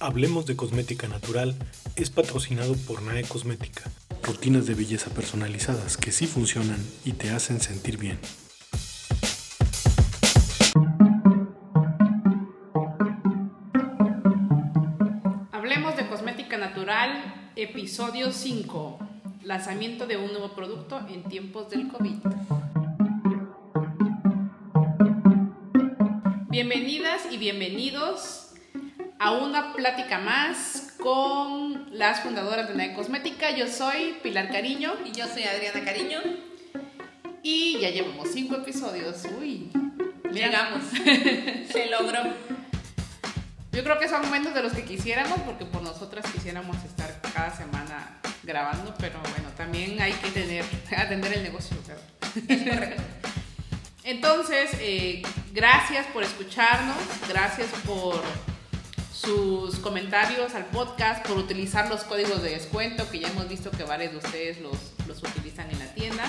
Hablemos de Cosmética Natural es patrocinado por NAE Cosmética. Rutinas de belleza personalizadas que sí funcionan y te hacen sentir bien. Hablemos de Cosmética Natural, episodio 5. Lanzamiento de un nuevo producto en tiempos del COVID. Bienvenidas y bienvenidos a una plática más con las fundadoras de NAE Cosmética. Yo soy Pilar Cariño. Y yo soy Adriana Cariño. Y ya llevamos cinco episodios. Uy, llegamos. Se logró. Yo creo que son menos de los que quisiéramos, porque por nosotras quisiéramos estar cada semana grabando, pero bueno, también hay que tener, atender el negocio. Entonces, eh, gracias por escucharnos, gracias por sus comentarios al podcast, por utilizar los códigos de descuento, que ya hemos visto que varios de ustedes los, los utilizan en la tienda.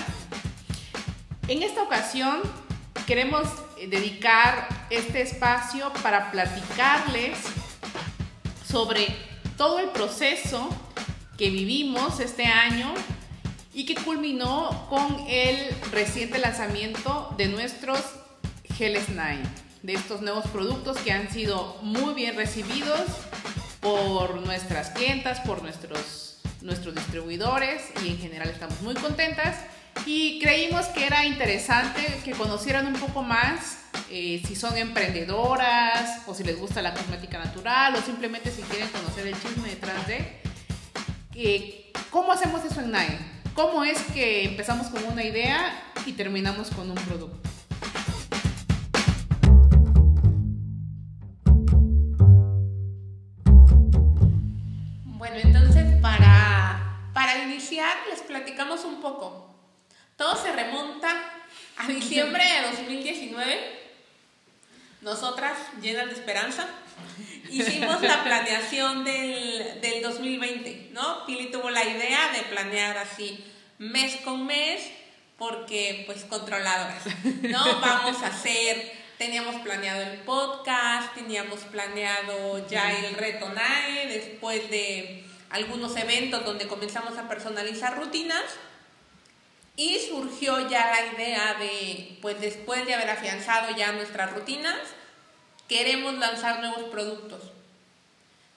En esta ocasión queremos eh, dedicar este espacio para platicarles sobre todo el proceso que vivimos este año y que culminó con el reciente lanzamiento de nuestros Geles 9 de estos nuevos productos que han sido muy bien recibidos por nuestras clientas, por nuestros, nuestros distribuidores y en general estamos muy contentas y creímos que era interesante que conocieran un poco más eh, si son emprendedoras o si les gusta la cosmética natural o simplemente si quieren conocer el chisme detrás de eh, cómo hacemos eso en NAE, cómo es que empezamos con una idea y terminamos con un producto. Les platicamos un poco. Todo se remonta a diciembre de 2019. Nosotras, llenas de esperanza, hicimos la planeación del, del 2020, ¿no? Pili tuvo la idea de planear así mes con mes, porque pues controladoras, ¿no? Vamos a hacer, teníamos planeado el podcast, teníamos planeado ya el reto NAE, después de algunos eventos donde comenzamos a personalizar rutinas y surgió ya la idea de, pues después de haber afianzado ya nuestras rutinas, queremos lanzar nuevos productos.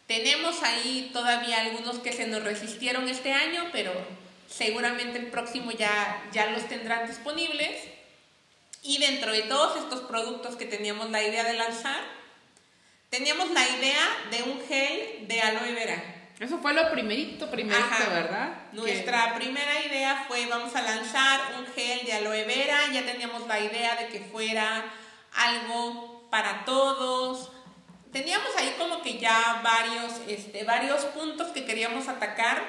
Tenemos ahí todavía algunos que se nos resistieron este año, pero seguramente el próximo ya, ya los tendrán disponibles. Y dentro de todos estos productos que teníamos la idea de lanzar, teníamos la idea de un gel de aloe vera eso fue lo primerito, primerito, ¿verdad? Nuestra primera idea fue vamos a lanzar un gel de aloe vera, ya teníamos la idea de que fuera algo para todos. Teníamos ahí como que ya varios, este, varios puntos que queríamos atacar.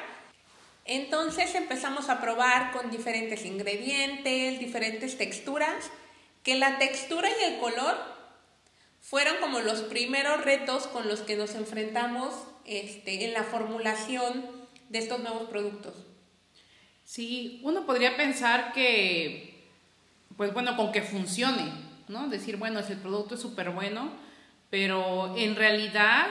Entonces empezamos a probar con diferentes ingredientes, diferentes texturas, que la textura y el color fueron como los primeros retos con los que nos enfrentamos este, en la formulación de estos nuevos productos. Sí, uno podría pensar que, pues bueno, con que funcione, ¿no? Decir, bueno, el producto es súper bueno, pero en realidad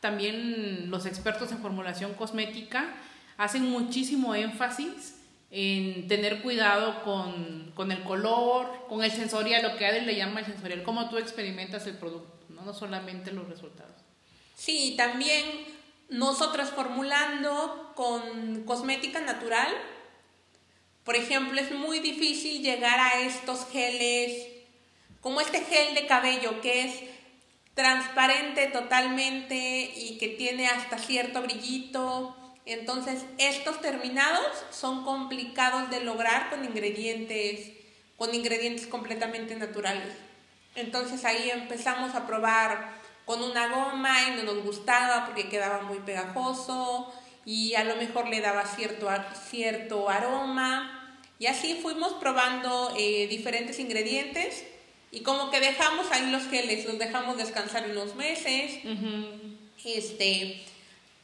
también los expertos en formulación cosmética hacen muchísimo énfasis en tener cuidado con, con, el color, con el sensorial, lo que Adel le llama el sensorial, cómo tú experimentas el producto, no, no solamente los resultados. Sí, también nosotras formulando con cosmética natural, por ejemplo, es muy difícil llegar a estos geles, como este gel de cabello que es transparente totalmente y que tiene hasta cierto brillito. Entonces, estos terminados son complicados de lograr con ingredientes, con ingredientes completamente naturales. Entonces ahí empezamos a probar con una goma y no nos gustaba porque quedaba muy pegajoso y a lo mejor le daba cierto, cierto aroma. Y así fuimos probando eh, diferentes ingredientes y como que dejamos ahí los geles, los dejamos descansar unos meses. Este,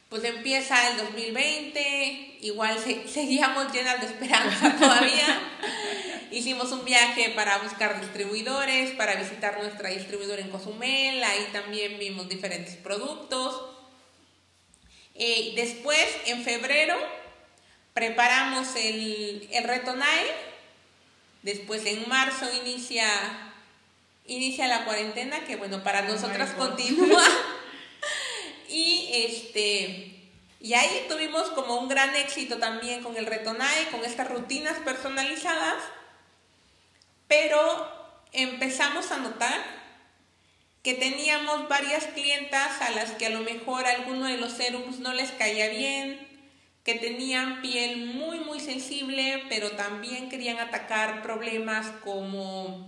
pues empieza el 2020, igual seguíamos llenas de esperanza todavía. Hicimos un viaje para buscar distribuidores, para visitar nuestra distribuidora en Cozumel, ahí también vimos diferentes productos. Eh, después, en febrero, preparamos el, el reto NAE. Después, en marzo, inicia, inicia la cuarentena, que bueno, para nosotras continúa. este. Y ahí tuvimos como un gran éxito también con el reto NAE, con estas rutinas personalizadas. Pero empezamos a notar que teníamos varias clientas a las que a lo mejor alguno de los serums no les caía bien, que tenían piel muy muy sensible, pero también querían atacar problemas como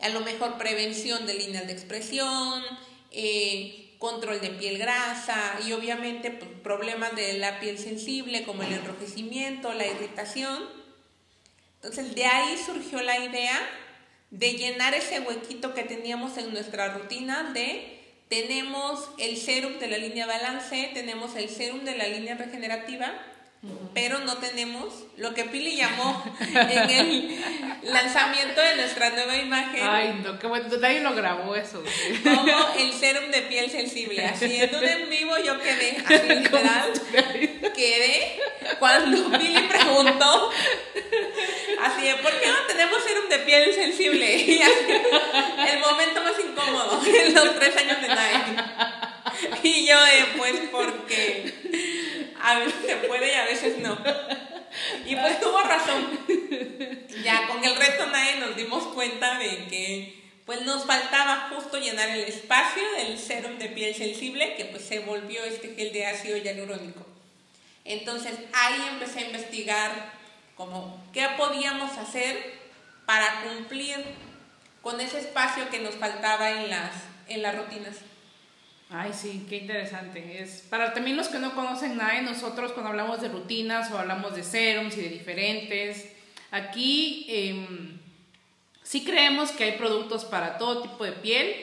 a lo mejor prevención de líneas de expresión, eh, control de piel grasa y obviamente pues, problemas de la piel sensible como el enrojecimiento, la irritación. Entonces de ahí surgió la idea de llenar ese huequito que teníamos en nuestra rutina de tenemos el serum de la línea balance, tenemos el serum de la línea regenerativa, pero no tenemos lo que Pili llamó en el lanzamiento de nuestra nueva imagen. Ay, no, qué bueno, nadie lo grabó eso. Como el serum de piel sensible. Así en un en vivo yo quedé, así literal, quedé cuando Pili preguntó, así de, ¿por qué no tenemos serum de piel sensible? Y así, el momento más incómodo en los tres años de NAE. Y yo, eh, pues, porque a veces se puede y a veces no. Y pues tuvo razón. Ya con el reto NAE nos dimos cuenta de que pues nos faltaba justo llenar el espacio del serum de piel sensible que pues se volvió este gel de ácido hialurónico. Entonces ahí empecé a investigar como qué podíamos hacer para cumplir con ese espacio que nos faltaba en las, en las rutinas. Ay, sí, qué interesante. Es para también los que no conocen nada de nosotros cuando hablamos de rutinas o hablamos de serums y de diferentes. Aquí em, sí creemos que hay productos para todo tipo de piel,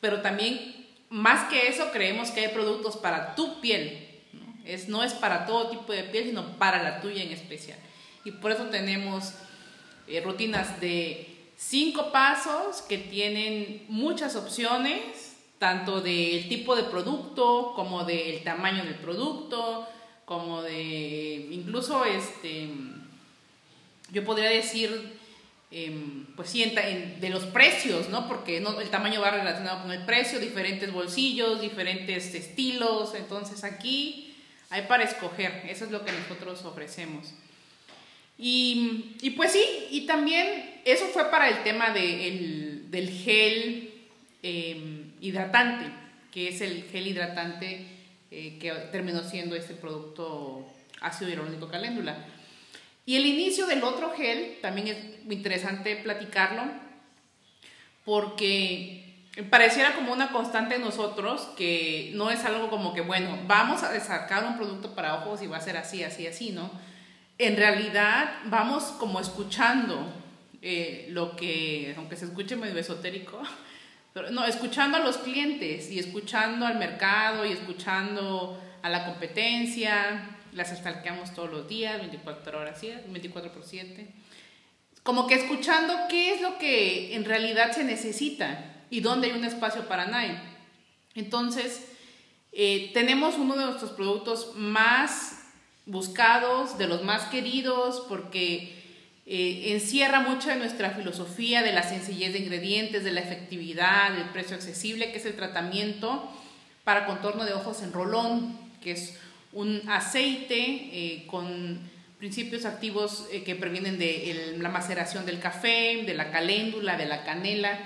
pero también más que eso creemos que hay productos para tu piel. ¿no? Es, no es para todo tipo de piel, sino para la tuya en especial. Y por eso tenemos eh, rutinas de cinco pasos que tienen muchas opciones tanto del tipo de producto como del tamaño del producto, como de incluso este, yo podría decir, em, pues sí, de los precios, ¿no? Porque el tamaño va relacionado con el precio, diferentes bolsillos, diferentes estilos, entonces aquí hay para escoger, eso es lo que nosotros ofrecemos. Y, y pues sí, y también eso fue para el tema de el, del gel. Eh, hidratante, que es el gel hidratante eh, que terminó siendo este producto ácido hialurónico caléndula. Y el inicio del otro gel también es interesante platicarlo porque pareciera como una constante en nosotros que no es algo como que, bueno, vamos a sacar un producto para ojos y va a ser así, así, así, ¿no? En realidad vamos como escuchando eh, lo que, aunque se escuche medio esotérico, no, escuchando a los clientes y escuchando al mercado y escuchando a la competencia, las estalqueamos todos los días, 24 horas, 24 por 7. Como que escuchando qué es lo que en realidad se necesita y dónde hay un espacio para nadie. Entonces, eh, tenemos uno de nuestros productos más buscados, de los más queridos, porque eh, encierra mucho de nuestra filosofía de la sencillez de ingredientes, de la efectividad, del precio accesible, que es el tratamiento para contorno de ojos en rolón, que es un aceite eh, con principios activos eh, que previenen de la maceración del café, de la caléndula, de la canela.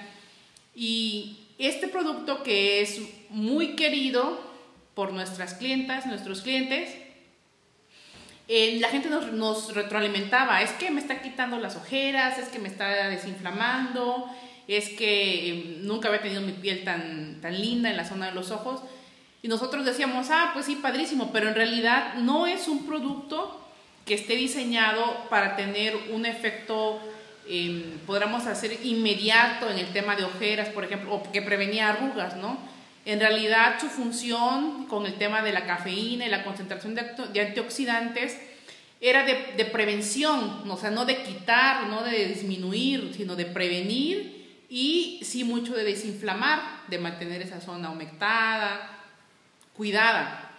Y este producto que es muy querido por nuestras clientas, nuestros clientes, eh, la gente nos, retroalimentaba, es que me está quitando las ojeras, es que me está desinflamando, es que em, nunca había tenido mi piel tan, tan linda en la zona de los ojos. Y nosotros decíamos, ah, pues sí, padrísimo, pero en realidad no es un producto que esté diseñado para tener un efecto, eh, podríamos hacer inmediato en el tema de ojeras, por ejemplo, o que prevenía arrugas, ¿no? En realidad su función con el tema de la cafeína y la concentración de, antioxidantes era de, prevención, o sea, no de quitar, no de disminuir, sino de prevenir y sí mucho de desinflamar, de mantener esa zona humectada, cuidada.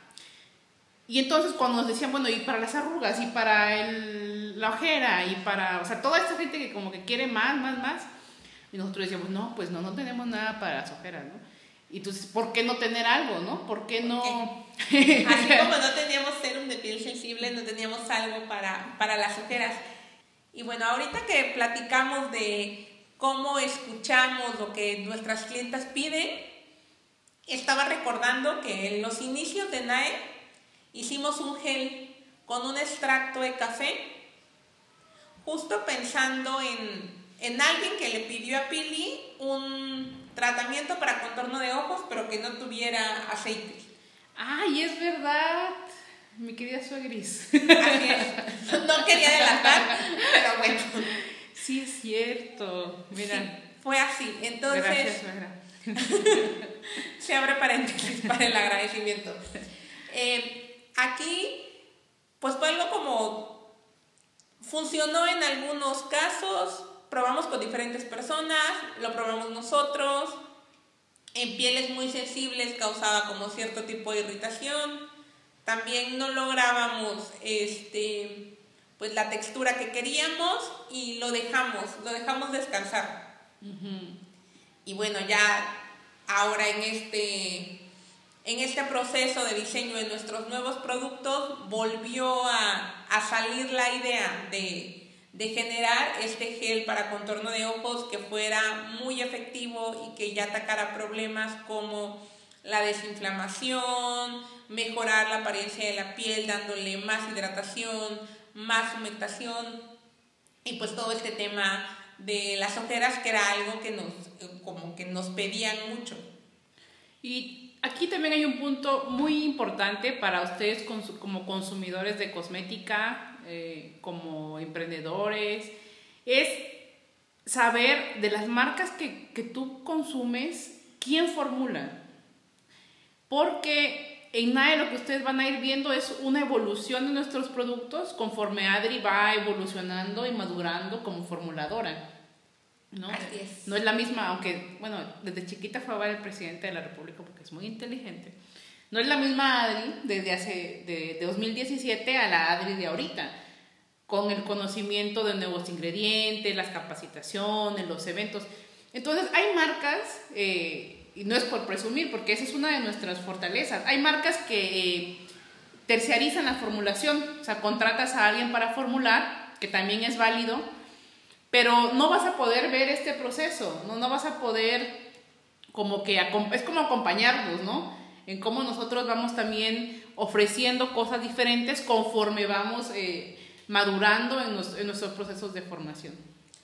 Y entonces cuando nos decían, bueno, y para las arrugas, y para el, la ojera, y para, o sea, toda esta gente que como que quiere más, más, más, y nosotros decíamos, no, pues no, no tenemos nada para las ojeras, ¿no? Y entonces, ¿por qué no tener algo, no? ¿Por qué no...? Así como no teníamos serum de piel sensible, no teníamos algo para, para las ojeras. Y bueno, ahorita que platicamos de cómo escuchamos lo que nuestras clientas piden, estaba recordando que en los inicios de NAE hicimos un gel con un extracto de café, justo pensando en, en alguien que le pidió a Pili un tratamiento para contorno de ojos, pero que no tuviera aceite. Ay, es verdad. Mi querida suegris. Así es. No quería delatar, pero bueno. Sí, es cierto. Mira. fue así. Entonces. Gracias, suegra. se abre paréntesis para el agradecimiento. Eh, aquí, pues fue algo como. Funcionó en algunos casos, probamos con diferentes personas, lo probamos nosotros. En pieles muy sensibles causaba como cierto tipo de irritación. También no lográbamos este, pues la textura que queríamos y lo dejamos, lo dejamos descansar. Y bueno, ya ahora en este, en este proceso de diseño de nuestros nuevos productos volvió a, a salir la idea de de generar este gel para contorno de ojos que fuera muy efectivo y que ya atacara problemas como la desinflamación, mejorar la apariencia de la piel dándole más hidratación, más humectación y pues todo este tema de las ojeras que era algo que nos como que nos pedían mucho. Y aquí también hay un punto muy importante para ustedes como consumidores de cosmética, eh, como emprendedores, es saber de las marcas que, que tú consumes, quién formula. Porque en NAE lo que ustedes van a ir viendo es una evolución de nuestros productos conforme Adri va evolucionando y madurando como formuladora. ¿no? es. no es la misma, aunque, bueno, desde chiquita fue a ver el presidente de la República porque es muy inteligente. No es la misma Adri desde hace de, 2017 a la Adri de ahorita, con el conocimiento de nuevos ingredientes, las capacitaciones, los eventos. Entonces, hay marcas, eh, y no es por presumir, porque esa es una de nuestras fortalezas, hay marcas que eh, terciarizan la formulación, o sea, contratas a alguien para formular, que también es válido, pero no vas a poder ver este proceso, no, no vas a poder como que, es como acompañarnos, ¿no? En cómo nosotros vamos también ofreciendo cosas diferentes conforme vamos eh, madurando en, nuestros procesos de formación.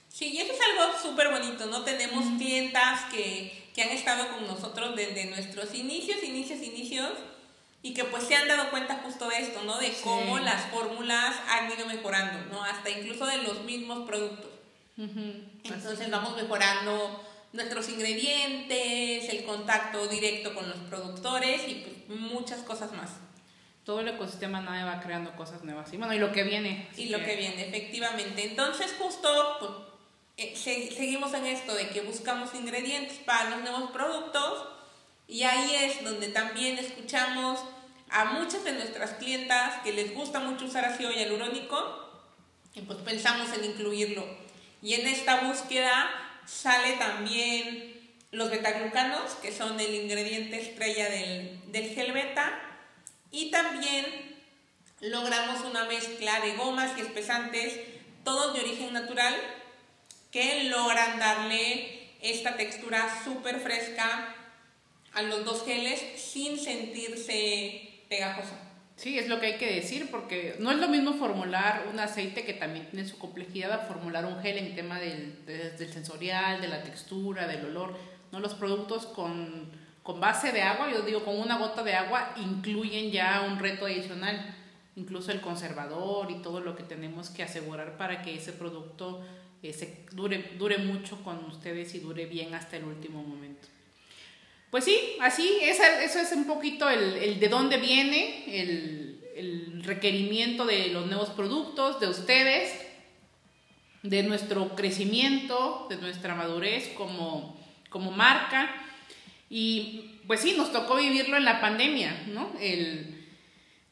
Sí, y eso es algo súper bonito, ¿no? Tenemos clientas que, que han estado con nosotros desde nuestros inicios, inicios, inicios, y que pues se han dado cuenta justo de esto, ¿no? De cómo las fórmulas han ido mejorando, ¿no? Hasta incluso de los mismos productos. Entonces vamos mejorando nuestros ingredientes, el contacto directo con los productores y pues muchas cosas más. Todo el ecosistema NAE va creando cosas nuevas. Y bueno, y lo que viene. Y lo que... viene, efectivamente. Entonces justo pues, eh, seguimos en esto de que buscamos ingredientes para los nuevos productos y ahí es donde también escuchamos a muchas de nuestras clientas que les gusta mucho usar ácido hialurónico y pues pensamos en incluirlo. Y en esta búsqueda sale también los betaglucanos, que son el ingrediente estrella del, del gel beta, y también logramos una mezcla de gomas y espesantes, todos de origen natural, que logran darle esta textura súper fresca a los dos geles sin sentirse pegajosa. Sí, es lo que hay que decir, porque no es lo mismo formular un aceite que también tiene su complejidad a formular un gel en tema del, del sensorial, de la textura, del olor. ¿no? Los productos con, con base de agua, yo digo con una gota de agua, incluyen ya un reto adicional, incluso el conservador y todo lo que tenemos que asegurar para que ese producto eh, se dure, dure mucho con ustedes y dure bien hasta el último momento. Pues sí, así, eso es un poquito el, de dónde viene el, requerimiento de los nuevos productos, de ustedes, de nuestro crecimiento, de nuestra madurez como, como marca. Y pues sí, nos tocó vivirlo en la pandemia, ¿no?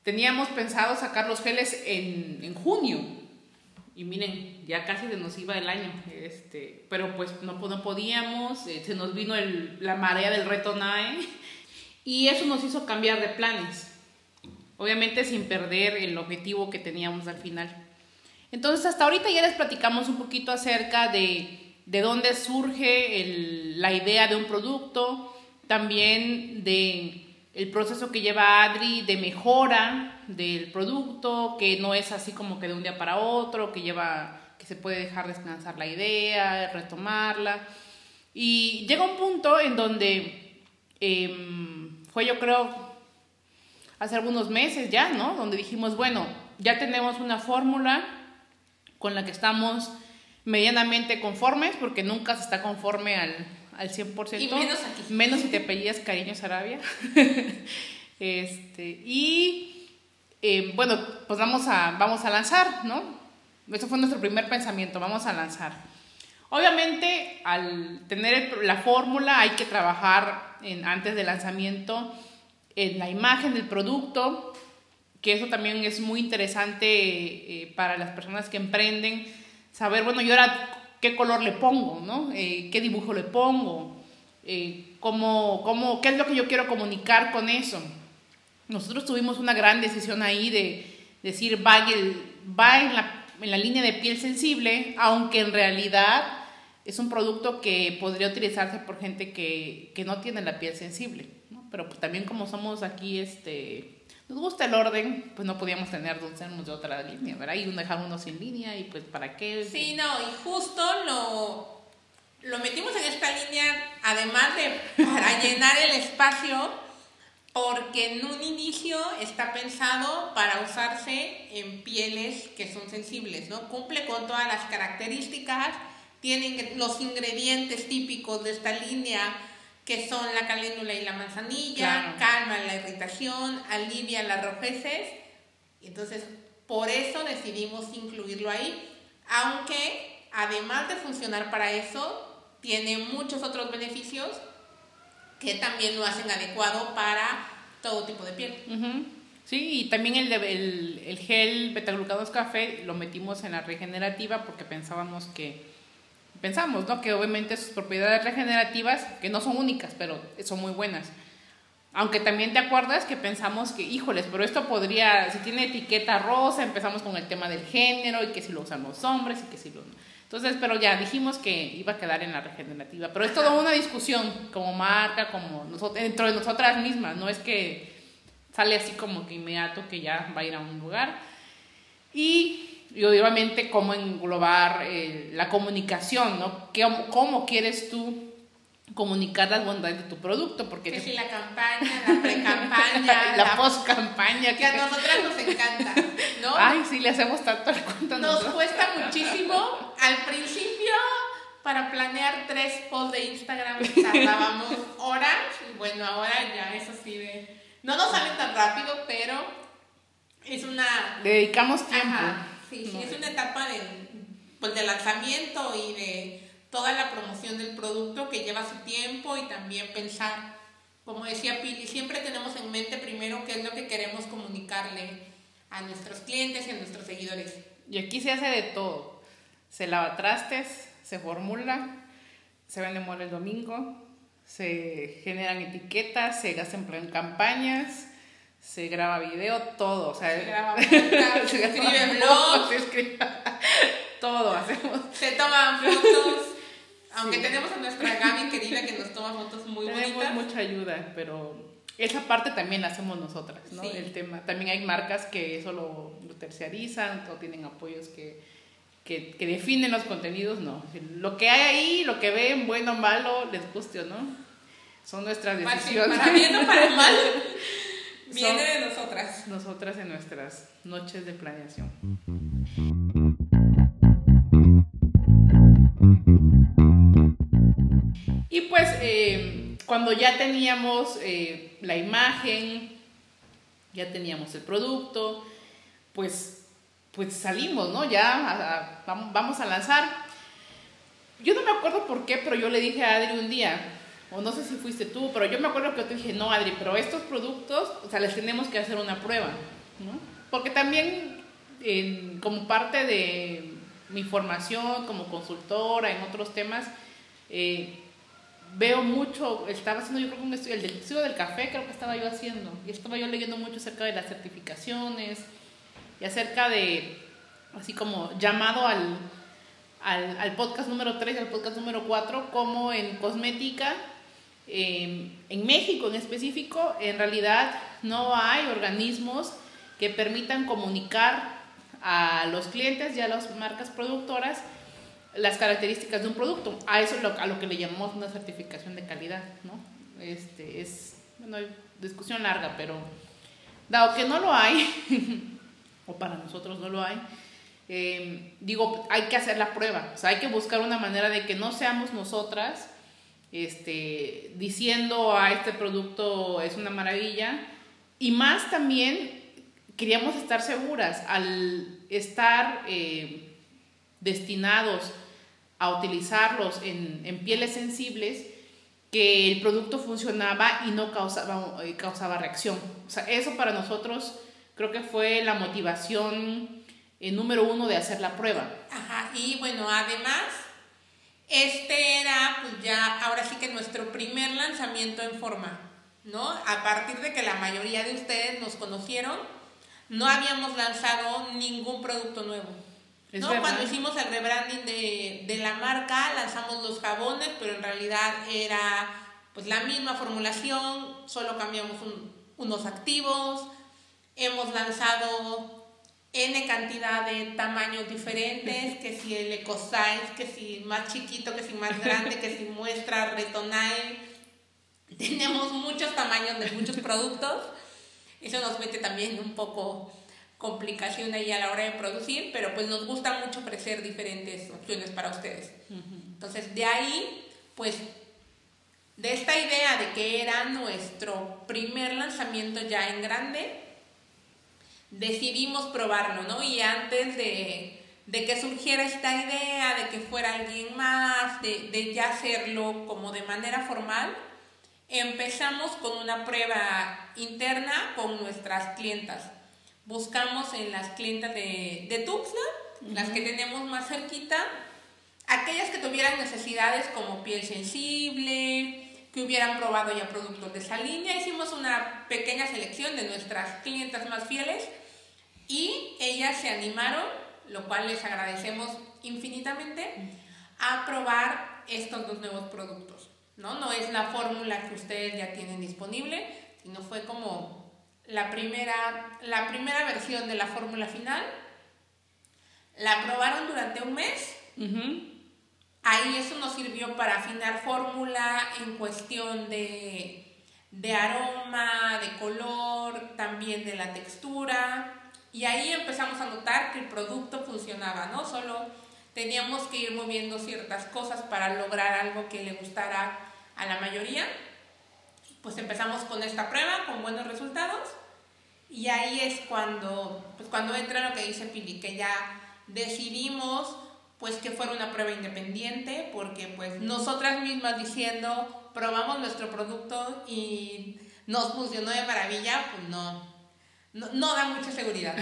Teníamos pensado sacar los geles en, en junio. Y miren, ya casi se nos iba el año. Este, pero pues no, no podíamos, eh, se nos vino el, la marea del reto NAE. Y eso nos hizo cambiar de planes. Obviamente sin perder el objetivo que teníamos al final. Entonces hasta ahorita ya les platicamos un poquito acerca de, de dónde surge el, la idea de un producto, también de el proceso que lleva Adri de mejora del producto, que no es así como que de un día para otro, que lleva que se puede dejar descansar la idea, retomarla. Y llega un punto en donde em, fue yo creo hace algunos meses ya, ¿no? Donde dijimos, bueno, ya tenemos una fórmula con la que estamos medianamente conformes, porque nunca se está conforme al, al 100%. Y menos aquí. Menos si te apellidas Cariño Sarabia. este, y eh, bueno, pues vamos a, vamos a lanzar, ¿no? Eso fue nuestro primer pensamiento, vamos a lanzar. Obviamente, al tener la fórmula hay que trabajar en, antes del lanzamiento en la imagen del producto, que eso también es muy interesante eh, para las personas que emprenden, saber, bueno, yo ahora qué color le pongo, ¿no? Eh, qué dibujo le pongo, eh, cómo, cómo, qué es lo que yo quiero comunicar con eso. Nosotros tuvimos una gran decisión ahí de decir, va, va en, la, en la línea de piel sensible, aunque en realidad es un producto que podría utilizarse por gente que, que no tiene la piel sensible, ¿no? Pero pues también como somos aquí, este, nos gusta el orden, pues no podíamos tener dos de otra línea, ¿verdad? Y dejar uno sin línea y pues para qué. Sí, no, y justo lo, lo metimos en esta línea, además de para llenar el espacio, porque en un inicio está pensado para usarse en pieles que son sensibles, ¿no? Cumple con todas las características, tienen los ingredientes típicos de esta línea que son la caléndula y la manzanilla, calma la irritación, alivia las rojeces. Entonces, por eso decidimos incluirlo ahí, aunque además de funcionar para eso, tiene muchos otros beneficios que también lo hacen adecuado para todo tipo de piel. Sí, y también el, el, el gel betaglucados café lo metimos en la regenerativa porque pensábamos que pensamos, ¿no? Que obviamente sus propiedades regenerativas, que no son únicas, pero son muy buenas. Aunque también te acuerdas que pensamos que, híjoles, pero esto podría, si tiene etiqueta rosa, empezamos con el tema del género y que si lo usan los hombres y que si lo... Entonces, pero ya dijimos que iba a quedar en la regenerativa. Pero es toda una discusión como marca, como nosotros, dentro de nosotras mismas. No es que sale así como que inmediato que ya va a ir a un lugar. Y y obviamente cómo englobar eh, la comunicación, ¿no? ¿Cómo, ¿Cómo, quieres tú comunicar las bondades de tu producto? Porque que si la campaña, la pre-campaña, la, post-campaña. Que a nosotras nos encanta, ¿no? Ay, sí, le hacemos tanto al cuento. Nos cuesta muchísimo. Al principio, para planear tres posts de Instagram tardábamos horas. Y bueno, ahora ya es así de... No nos salen tan rápido, pero es una... Le dedicamos tiempo. Sí, sí, es una etapa de, pues, de lanzamiento y de toda la promoción del producto que lleva su tiempo y también pensar, como decía Pili, siempre tenemos en mente primero qué es lo que queremos comunicarle a nuestros clientes y a nuestros seguidores. Y aquí se hace de todo. Se lava trastes, se formula, se vende mole el domingo, se generan etiquetas, se gastan en campañas, se graba video, todo. O sea, se graba podcast, se, escribe blog, se escribe todo hacemos. Se toman fotos. Aunque tenemos a nuestra Gaby querida que nos toma fotos muy tenemos bonitas. mucha ayuda, pero esa parte también la hacemos nosotras, ¿no? El tema. También hay marcas que eso lo, lo terciarizan o tienen apoyos que, que, que, definen los contenidos, no. Lo que hay ahí, lo que ven, bueno o malo, les guste o no, son nuestras decisiones. Para bien o para mal. Viene de nosotras. Nosotras en nuestras noches de planeación. Y pues eh, cuando ya teníamos eh, la imagen, ya teníamos el producto, pues, pues salimos, ¿no? Ya vamos a lanzar. Yo no me acuerdo por qué, pero yo le dije a Adri un día, o no sé si fuiste tú, pero yo me acuerdo que te dije, no, Adri, pero estos productos, o sea, les tenemos que hacer una prueba. ¿no? Porque también como parte de mi formación como consultora en otros temas, eh, veo mucho, estaba haciendo yo creo que un estudio, el del estudio del café creo que estaba yo haciendo, y estaba yo leyendo mucho acerca de las certificaciones y acerca de, así como llamado al, al, al podcast número 3 y al podcast número 4, como en cosmética, eh, en México en específico, en realidad no hay organismos que permitan comunicar a los clientes y a las marcas productoras las características de un producto. A eso es lo, a lo que le llamamos una certificación de calidad, ¿no? Este, es, bueno, discusión larga, pero dado que no lo hay, o para nosotros no lo hay, eh, digo, hay que hacer la prueba, o sea, hay que buscar una manera de que no seamos nosotras este, diciendo a este producto es una maravilla, y más también queríamos estar seguras al estar eh, destinados a utilizarlos en, en, pieles sensibles, que el producto funcionaba y no causaba, eh, causaba reacción. O sea, eso para nosotros creo que fue la motivación eh, número uno de hacer la prueba. Ajá, y bueno, además, este era pues ya, ahora sí que nuestro primer lanzamiento en forma, ¿no? A partir de que la mayoría de ustedes nos conocieron, no habíamos lanzado ningún producto nuevo. ¿no? Cuando hicimos el rebranding de, de, la marca, lanzamos los jabones, pero en realidad era pues la misma formulación, solo cambiamos unos activos, hemos lanzado N cantidad de tamaños diferentes, que si el eco size, que si más chiquito, que si más grande, que si muestra retonal. Tenemos muchos tamaños de muchos productos. Eso nos mete también un poco complicación ahí a la hora de producir, pero pues nos gusta mucho ofrecer diferentes opciones para ustedes. Entonces, de ahí, pues, de esta idea de que era nuestro primer lanzamiento ya en grande, decidimos probarlo, ¿no? Y antes de, de que surgiera esta idea, de que fuera alguien más, de, de ya hacerlo como de manera formal, empezamos con una prueba interna con nuestras clientas buscamos en las clientas de, de Tuxtla, las que tenemos más cerquita, aquellas que tuvieran necesidades como piel sensible, que hubieran probado ya productos de esa línea. Hicimos una pequeña selección de nuestras clientas más fieles y ellas se animaron, lo cual les agradecemos infinitamente, a probar estos dos nuevos productos. ¿no? no es la fórmula que ustedes ya tienen disponible, sino fue como la primera, la primera versión de la fórmula final. La probaron durante un mes. Ahí eso nos sirvió para afinar fórmula en cuestión de, de aroma, de color, también de la textura. Y ahí empezamos a notar que el producto funcionaba, ¿no? Solo teníamos que ir moviendo ciertas cosas para lograr algo que le gustara a la mayoría. Pues empezamos con esta prueba con buenos resultados y ahí es cuando, pues cuando entra lo que dice Pili, que ya decidimos pues que fuera una prueba independiente, porque pues nosotras mismas diciendo, probamos nuestro producto y nos funcionó de maravilla, pues no, no, da mucha seguridad.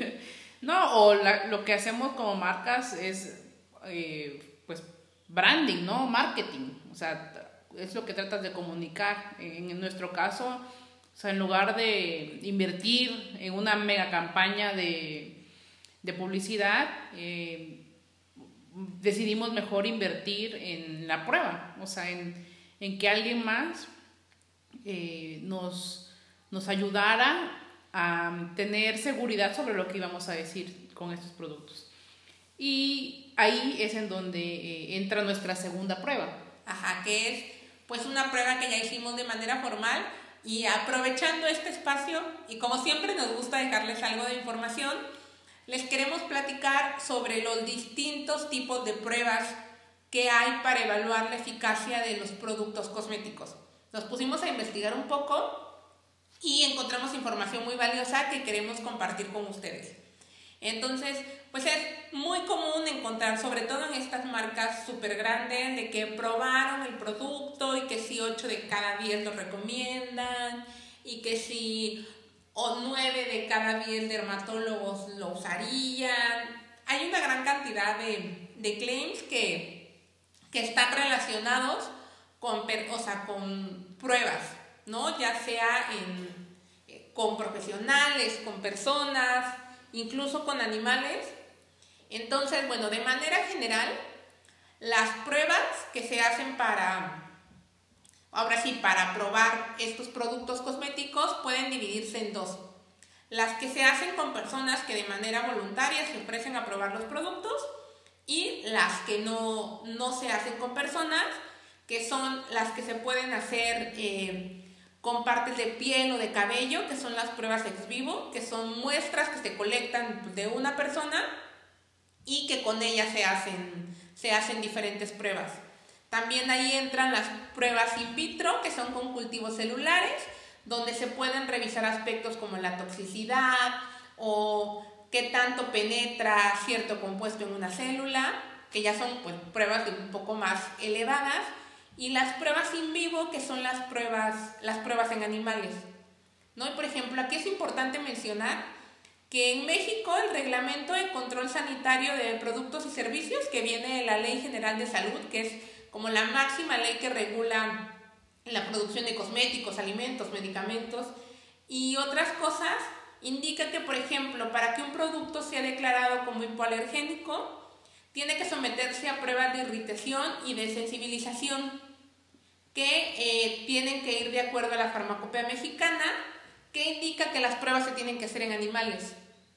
no, o lo que hacemos como marcas es eh, pues branding, ¿no? Marketing, o sea, es lo que tratas de comunicar. En nuestro caso, o sea, en lugar de invertir en una mega campaña de, de publicidad, eh, decidimos mejor invertir en la prueba, o sea, en, en que alguien más eh, nos, nos ayudara a tener seguridad sobre lo que íbamos a decir con estos productos. Y ahí es en donde eh, entra nuestra segunda prueba. Ajá, que es pues una prueba que ya hicimos de manera formal y aprovechando este espacio, y como siempre nos gusta dejarles algo de información, les queremos platicar sobre los distintos tipos de pruebas que hay para evaluar la eficacia de los productos cosméticos. Nos pusimos a investigar un poco y encontramos información muy valiosa que queremos compartir con ustedes. Entonces, pues es muy común encontrar, sobre todo en estas marcas súper grandes, de que probaron el producto y que si 8 de cada 10 lo recomiendan y que si o 9 de cada 10 dermatólogos lo usarían. Hay una gran cantidad de, de claims que, que, están relacionados con, o sea, con pruebas, ¿no? Ya sea eh, con profesionales, con personas, incluso con animales. Entonces, bueno, de manera general, las pruebas que se hacen para, ahora sí, para probar estos productos cosméticos pueden dividirse en dos. Las que se hacen con personas que de manera voluntaria se ofrecen a probar los productos y las que no, no se hacen con personas, que son las que se pueden hacer eh, con partes de piel o de cabello, que son las pruebas ex vivo, que son muestras que se colectan de una persona y que con ellas se hacen se hacen diferentes pruebas. También ahí entran las pruebas in vitro, que son con cultivos celulares, donde se pueden revisar aspectos como la toxicidad o qué tanto penetra cierto compuesto en una célula, que ya son pues, pruebas un poco más elevadas, y las pruebas in vivo, que son las pruebas, las pruebas en animales. ¿no? Y por ejemplo, aquí es importante mencionar que en México el reglamento de control sanitario de productos y servicios, que viene de la Ley General de Salud, que es como la máxima ley que regula la producción de cosméticos, alimentos, medicamentos y otras cosas, indica que, por ejemplo, para que un producto sea declarado como hipoalergénico, tiene que someterse a pruebas de irritación y de sensibilización que eh, tienen que ir de acuerdo a la farmacopea mexicana, que indica que las pruebas se tienen que hacer en animales.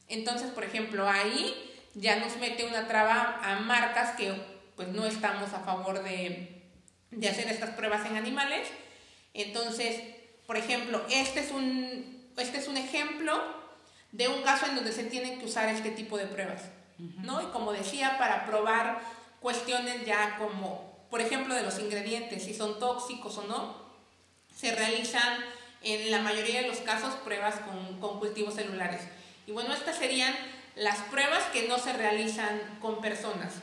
Entonces, por ejemplo, ahí ya nos mete una traba a marcas que pues no estamos a favor de, de hacer estas pruebas en animales. Entonces, por ejemplo, este es un, este es un ejemplo de un caso en donde se tienen que usar este tipo de pruebas, ¿no? Y como decía, para probar cuestiones ya como, por ejemplo, de los ingredientes, si son tóxicos o no, se realizan en la mayoría de los casos pruebas con, con cultivos celulares. Y bueno, estas serían las pruebas que no se realizan con personas.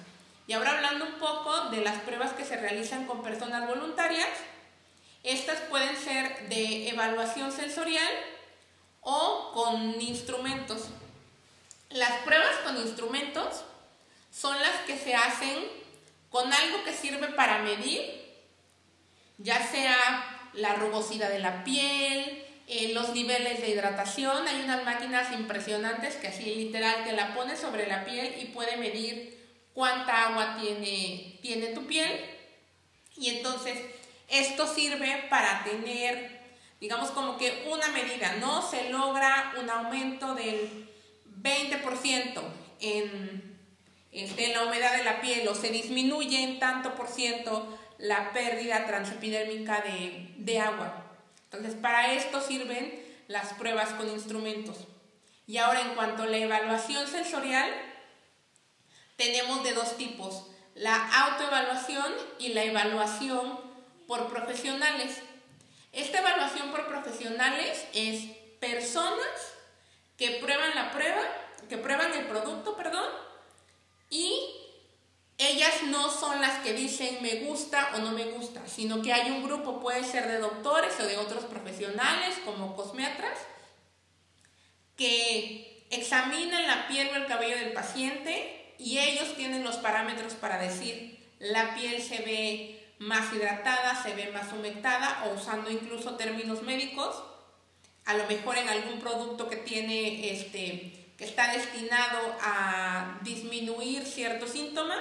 Y ahora hablando un poco de las pruebas que se realizan con personas voluntarias, estas pueden ser de evaluación sensorial o con instrumentos. Las pruebas con instrumentos son las que se hacen con algo que sirve para medir, ya sea la rugosidad de la piel, eh, los niveles de hidratación. Hay unas máquinas impresionantes que así literal te la pones sobre la piel y puede medir cuánta agua tiene, tiene tu piel. Y entonces esto sirve para tener, digamos como que una medida, ¿no? Se logra un aumento del 20% en, en la humedad de la piel o se disminuye en tanto por ciento la pérdida transepidérmica de, de agua. Entonces, para esto sirven las pruebas con instrumentos. Y ahora, en cuanto a la evaluación sensorial, tenemos de dos tipos, la autoevaluación y la evaluación por profesionales. Esta evaluación por profesionales es personas que prueban la prueba, que prueban el producto, perdón, y ellas no son las que dicen me gusta o no me gusta, sino que hay un grupo, puede ser de doctores o de otros profesionales como cosmetras, que examinan la piel o el cabello del paciente y ellos tienen los parámetros para decir la piel se ve más hidratada, se ve más humectada o usando incluso términos médicos, a lo mejor en algún producto que tiene este que está destinado a disminuir cierto síntoma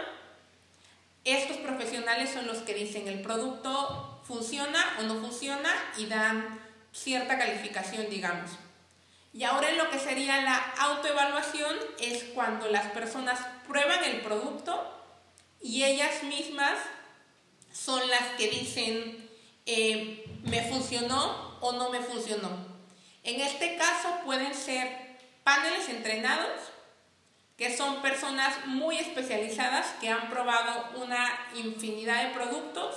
estos profesionales son los que dicen el producto funciona o no funciona y dan cierta calificación, digamos. Y ahora en lo que sería la autoevaluación es cuando las personas prueban el producto y ellas mismas son las que dicen eh, me funcionó o no me funcionó. En este caso pueden ser paneles entrenados que son personas muy especializadas que han probado una infinidad de productos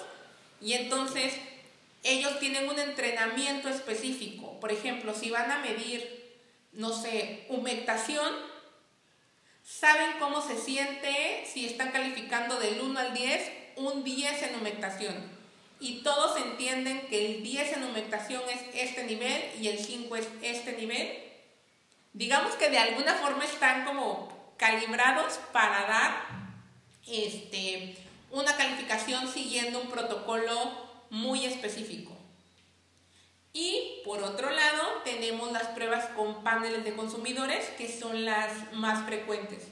y entonces ellos tienen un entrenamiento específico. Por ejemplo, si van a medir, no sé, humectación, saben cómo se siente si están calificando del 1 al 10, un 10 en humectación. y todos entienden que el 10 en humectación es este nivel y el 5 es este nivel, digamos que de alguna forma están como calibrados para dar este, una calificación siguiendo un protocolo muy específico. Y por otro lado tenemos las pruebas con paneles de consumidores, que son las más frecuentes,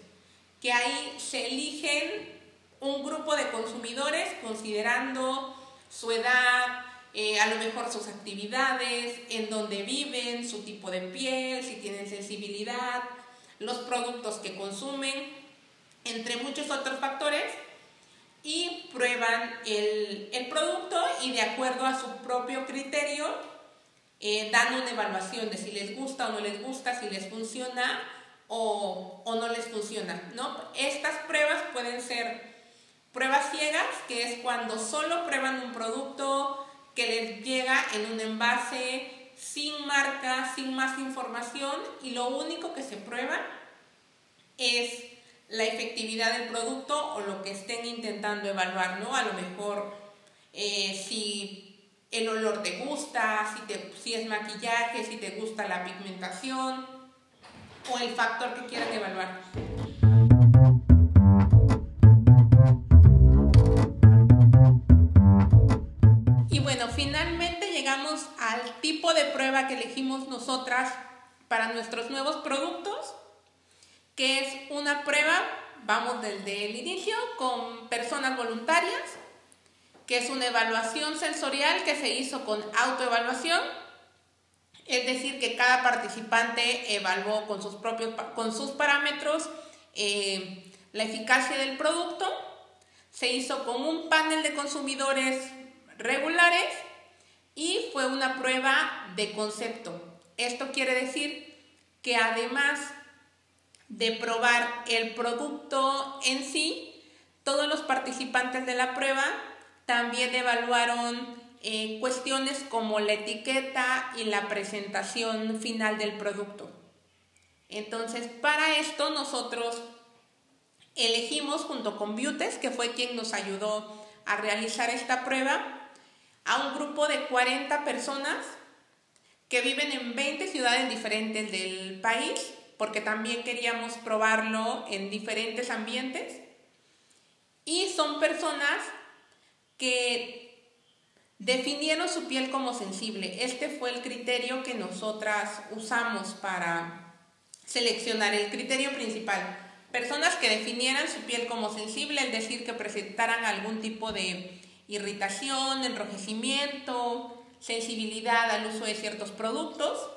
que ahí se eligen un grupo de consumidores considerando su edad, eh, a lo mejor sus actividades, en dónde viven, su tipo de piel, si tienen sensibilidad, los productos que consumen, entre muchos otros factores, y prueban el, producto y de acuerdo a su propio criterio eh, dan una evaluación de si les gusta o no les gusta, si les funciona o, o no les funciona. ¿no? Estas pruebas pueden ser Pruebas ciegas, que es cuando solo prueban un producto que les llega en un envase sin marca, sin más información y lo único que se prueba es la efectividad del producto o lo que estén intentando evaluar, ¿no? A lo mejor eh, si el olor te gusta, si, te, si es maquillaje, si te gusta la pigmentación o el factor que quieran evaluar. Prueba que elegimos nosotras para nuestros nuevos productos, que es una prueba, vamos desde el inicio, con personas voluntarias, que es una evaluación sensorial que se hizo con autoevaluación, es decir, que cada participante evaluó con sus propios con sus parámetros eh, la eficacia del producto. Se hizo con un panel de consumidores regulares y fue una prueba de concepto. Esto quiere decir que además de probar el producto en sí, todos los participantes de la prueba también evaluaron eh, cuestiones como la etiqueta y la presentación final del producto. Entonces, para esto nosotros elegimos junto con Butes, que fue quien nos ayudó a realizar esta prueba, a un grupo de 40 personas que viven en 20 ciudades diferentes del país, porque también queríamos probarlo en diferentes ambientes. Y son personas que definieron su piel como sensible. Este fue el criterio que nosotras usamos para seleccionar el criterio principal. Personas que definieran su piel como sensible, es decir, que presentaran algún tipo de irritación, enrojecimiento, sensibilidad al uso de ciertos productos.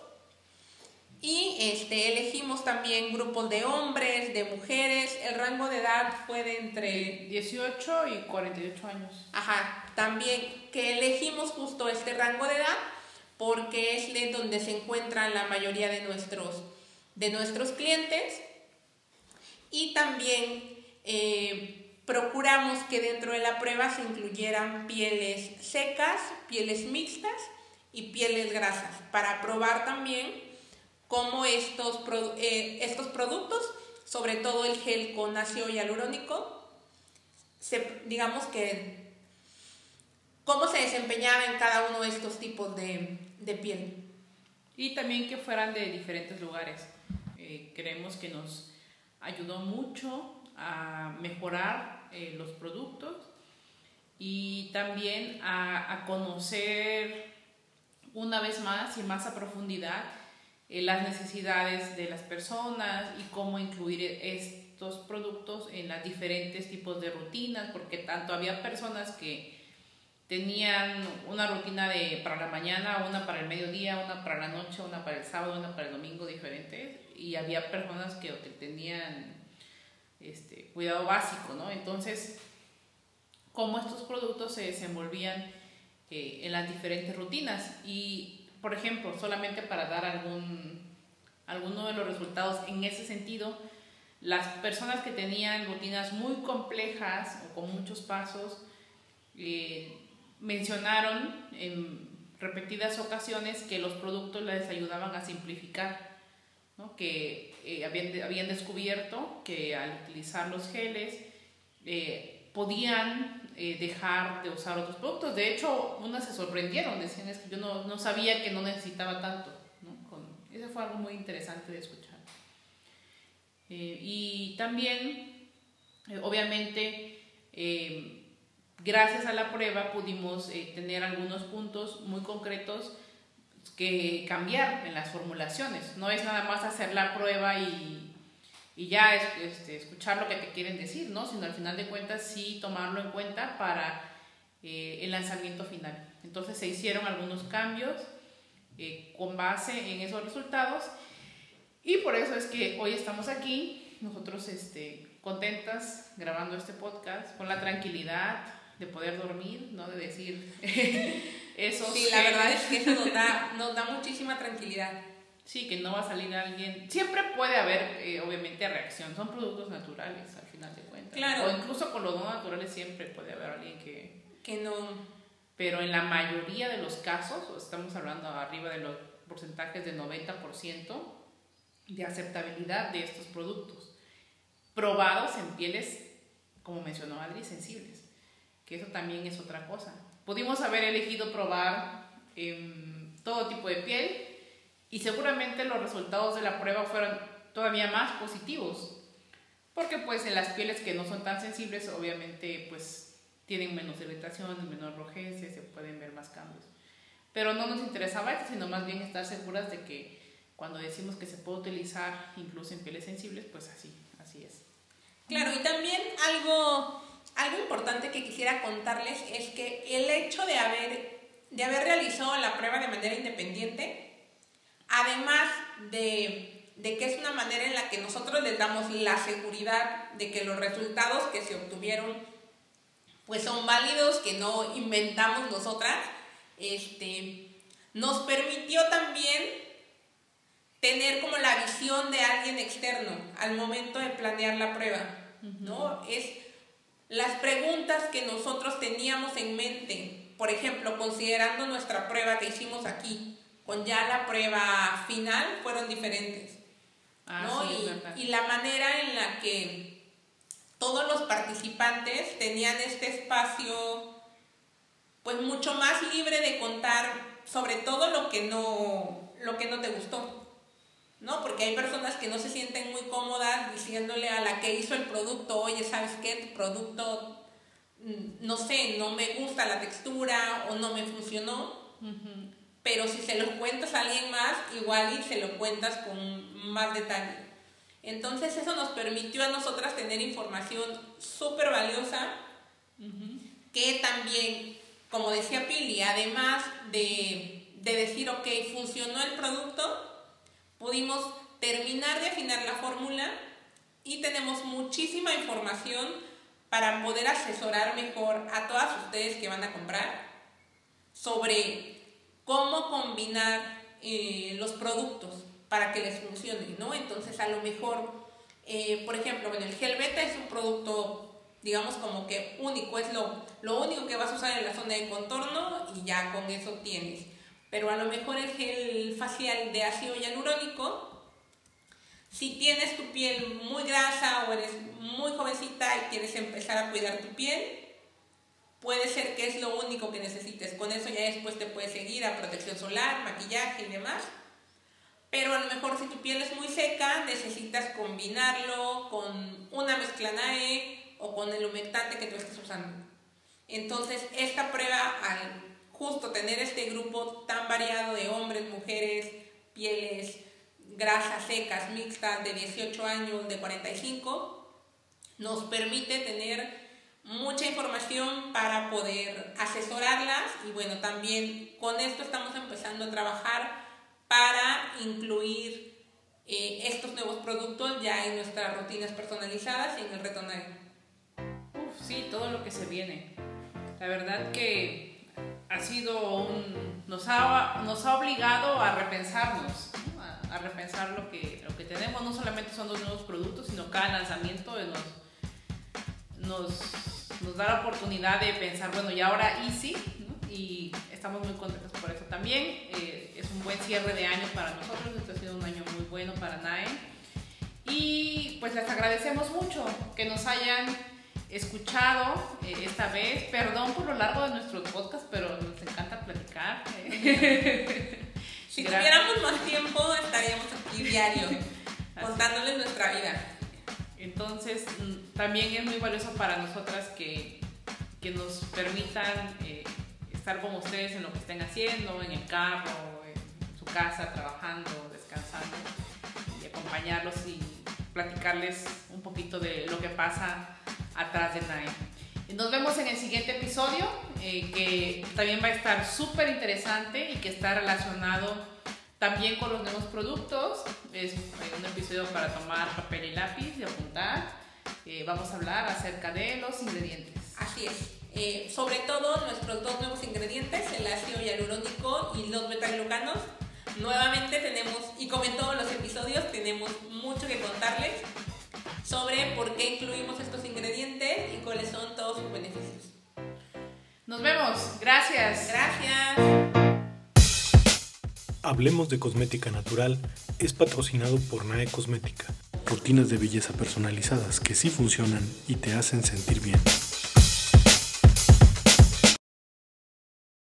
Y este, elegimos también grupos de hombres, de mujeres. El rango de edad fue de entre 18 y 48 años. Ajá, también que elegimos justo este rango de edad porque es de donde se encuentran la mayoría de nuestros, de nuestros clientes. Y también eh, procuramos que dentro de la prueba se incluyeran pieles secas, pieles mixtas y pieles grasas, para probar también cómo estos, eh, estos productos, sobre todo el gel con ácido hialurónico, se, digamos que cómo se desempeñaba en cada uno de estos tipos de, piel. Y también que fueran de diferentes lugares. Eh, creemos que nos ayudó mucho a mejorar eh, los productos y también a, conocer una vez más y más a profundidad eh, las necesidades de las personas y cómo incluir estos productos en las diferentes tipos de rutinas, porque tanto había personas que tenían una rutina de para la mañana, una para el mediodía, una para la noche, una para el sábado, una para el domingo diferentes, y había personas que tenían este, cuidado básico, ¿no? Entonces, cómo estos productos se desenvolvían eh, en las diferentes rutinas. Y, por ejemplo, solamente para dar algún, alguno de los resultados en ese sentido, las personas que tenían rutinas muy complejas o con muchos pasos, eh, mencionaron en repetidas ocasiones que los productos les ayudaban a simplificar, que eh, habían, habían, descubierto que al utilizar los geles eh, podían eh, dejar de usar otros productos. De hecho, unas se sorprendieron, decían es que yo no, no sabía que no necesitaba tanto. eso fue algo muy interesante de escuchar. Y también, obviamente, gracias a la prueba pudimos tener algunos puntos muy concretos que cambiar en las formulaciones. No es nada más hacer la prueba y y ya este, escuchar lo que te quieren decir, ¿no? Sino al final de cuentas sí tomarlo en cuenta para eh, el lanzamiento final. Entonces se hicieron algunos cambios eh, con base en esos resultados y por eso es que hoy estamos aquí, nosotros este, contentas grabando este podcast con la tranquilidad de poder dormir, ¿no? De decir eso. Sí, la verdad es que eso nos da, nos da muchísima tranquilidad. Sí, que no va a salir alguien. Siempre puede haber, eh, obviamente, reacción. Son productos naturales, al final de cuentas. Claro. O incluso con los no naturales siempre puede haber alguien que. Que no. Pero en la mayoría de los casos, estamos hablando arriba de los porcentajes de 90% de aceptabilidad de estos productos. Probados en pieles, como mencionó Adri, sensibles. Que eso también es otra cosa. Pudimos haber elegido probar en todo tipo de piel y seguramente los resultados de la prueba fueron todavía más positivos, porque pues en las pieles que no son tan sensibles obviamente pues tienen menos irritación, menos rojez, se pueden ver más cambios. Pero no nos interesaba eso, sino más bien estar seguras de que cuando decimos que se puede utilizar incluso en pieles sensibles, pues así, así es. Claro, y también algo, algo importante que quisiera contarles es que el hecho de haber, de haber realizado la prueba de manera independiente, Además de, que es una manera en la que nosotros les damos la seguridad de que los resultados que se obtuvieron pues son válidos, que no inventamos nosotras, este, nos permitió también tener como la visión de alguien externo al momento de planear la prueba, ¿no? Es las preguntas que nosotros teníamos en mente, por ejemplo, considerando nuestra prueba que hicimos aquí, con ya la prueba final fueron diferentes. Ah, ¿no? y, y, la manera en la que todos los participantes tenían este espacio pues mucho más libre de contar sobre todo lo que no lo que no te gustó. ¿No? Porque hay personas que no se sienten muy cómodas diciéndole a la que hizo el producto, "Oye, ¿sabes qué? Tu producto mm, no sé, no me gusta la textura o no me funcionó." pero si se lo cuentas a alguien más, igual y se lo cuentas con más detalle. Entonces eso nos permitió a nosotras tener información súper valiosa, que también, como decía Pili, además de, de decir, ok, funcionó el producto, pudimos terminar de afinar la fórmula y tenemos muchísima información para poder asesorar mejor a todas ustedes que van a comprar sobre cómo combinar eh, los productos para que les funcione, ¿no? Entonces, a lo mejor, eh, por ejemplo, bueno, el gel beta es un producto, digamos, como que único, es lo, lo único que vas a usar en la zona de contorno y ya con eso tienes. Pero a lo mejor el gel facial de ácido hialurónico, si tienes tu piel muy grasa o eres muy jovencita y quieres empezar a cuidar tu piel, puede ser que es lo único que necesites. Con eso ya después te puedes seguir a protección solar, maquillaje y demás. Pero a lo mejor si tu piel es muy seca, necesitas combinarlo con una mezcla NAE o con el humectante que tú estés usando. Entonces, esta prueba, al justo tener este grupo tan variado de hombres, mujeres, pieles grasas, secas, mixtas, de 18 años, de 45, nos permite tener mucha información para poder asesorarlas y bueno, también con esto estamos empezando a trabajar para incluir eh, estos nuevos productos ya en nuestras rutinas personalizadas y en el retonario. Uf, sí, todo lo que se viene. La verdad que ha sido un... nos ha, nos ha obligado a repensarnos, a, repensar lo que, lo que tenemos. No solamente son los nuevos productos, sino cada lanzamiento nos, nos nos da la oportunidad de pensar, bueno, y ahora Easy, ¿no? y estamos muy contentos por eso también. Eh, es un buen cierre de año para nosotros, este ha sido un año muy bueno para NAE. Y pues les agradecemos mucho que nos hayan escuchado eh, esta vez. Perdón por lo largo de nuestros podcasts, pero nos encanta platicar. si tuviéramos más tiempo, estaríamos aquí diario, contándoles nuestra vida. Entonces, mm, también es muy valioso para nosotras que, que nos permitan eh, estar con ustedes en lo que estén haciendo, en el carro, en su casa, trabajando, descansando, y acompañarlos y platicarles un poquito de lo que pasa atrás de Nine. Nos vemos en el siguiente episodio, eh, que también va a estar súper interesante y que está relacionado también con los nuevos productos. Es eh, un episodio para tomar papel y lápiz y apuntar. Eh, vamos a hablar acerca de los ingredientes. Así es. sobre todo nuestros dos nuevos ingredientes, el ácido hialurónico y los betaglucanos. Nuevamente tenemos, y como en todos los episodios, tenemos mucho que contarles sobre por qué incluimos estos ingredientes y cuáles son todos sus beneficios. Nos vemos. Gracias. Gracias. Hablemos de Cosmética Natural es patrocinado por NAE Cosmética. Rutinas de belleza personalizadas que sí funcionan y te hacen sentir bien.